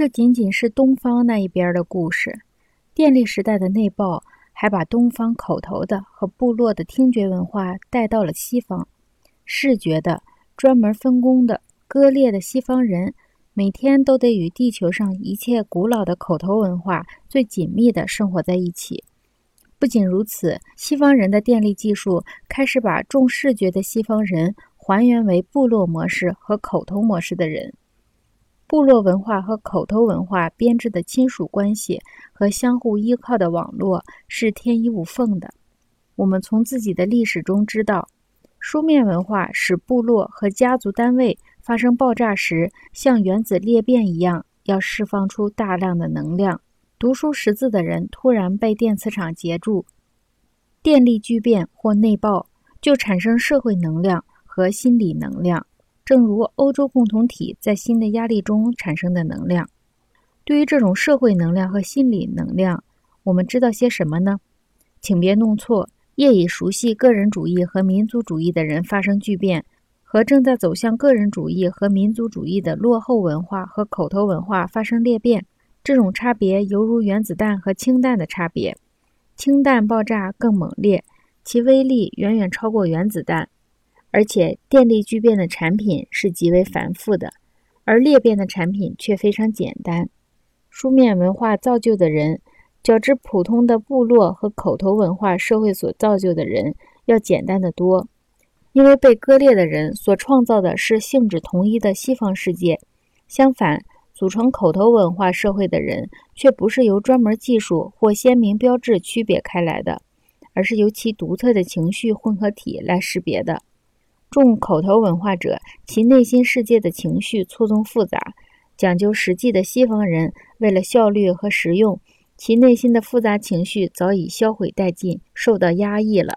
这仅仅是东方那一边的故事。电力时代的内爆，还把东方口头的和部落的听觉文化带到了西方。视觉的、专门分工的、割裂的西方人，每天都得与地球上一切古老的口头文化最紧密地生活在一起。不仅如此，西方人的电力技术开始把重视觉的西方人还原为部落模式和口头模式的人。部落文化和口头文化编织的亲属关系和相互依靠的网络是天衣无缝的。我们从自己的历史中知道，书面文化使部落和家族单位发生爆炸时，像原子裂变一样，要释放出大量的能量。读书识字的人突然被电磁场截住，电力聚变或内爆，就产生社会能量和心理能量，正如欧洲共同体在新的压力中产生的能量。对于这种社会能量和心理能量，我们知道些什么呢？请别弄错，业已熟悉个人主义和民族主义的人发生巨变，和正在走向个人主义和民族主义的落后文化和口头文化发生裂变。这种差别犹如原子弹和氢弹的差别，氢弹爆炸更猛烈，其威力远远超过原子弹，而且电力聚变的产品是极为繁复的，而裂变的产品却非常简单。书面文化造就的人，较之普通的部落和口头文化社会所造就的人要简单的多，因为被割裂的人所创造的是性质统一的西方世界，相反。组成口头文化社会的人，却不是由专门技术或鲜明标志区别开来的，而是由其独特的情绪混合体来识别的。重口头文化者，其内心世界的情绪错综复杂；讲究实际的西方人，为了效率和实用，其内心的复杂情绪早已销毁殆尽，受到压抑了。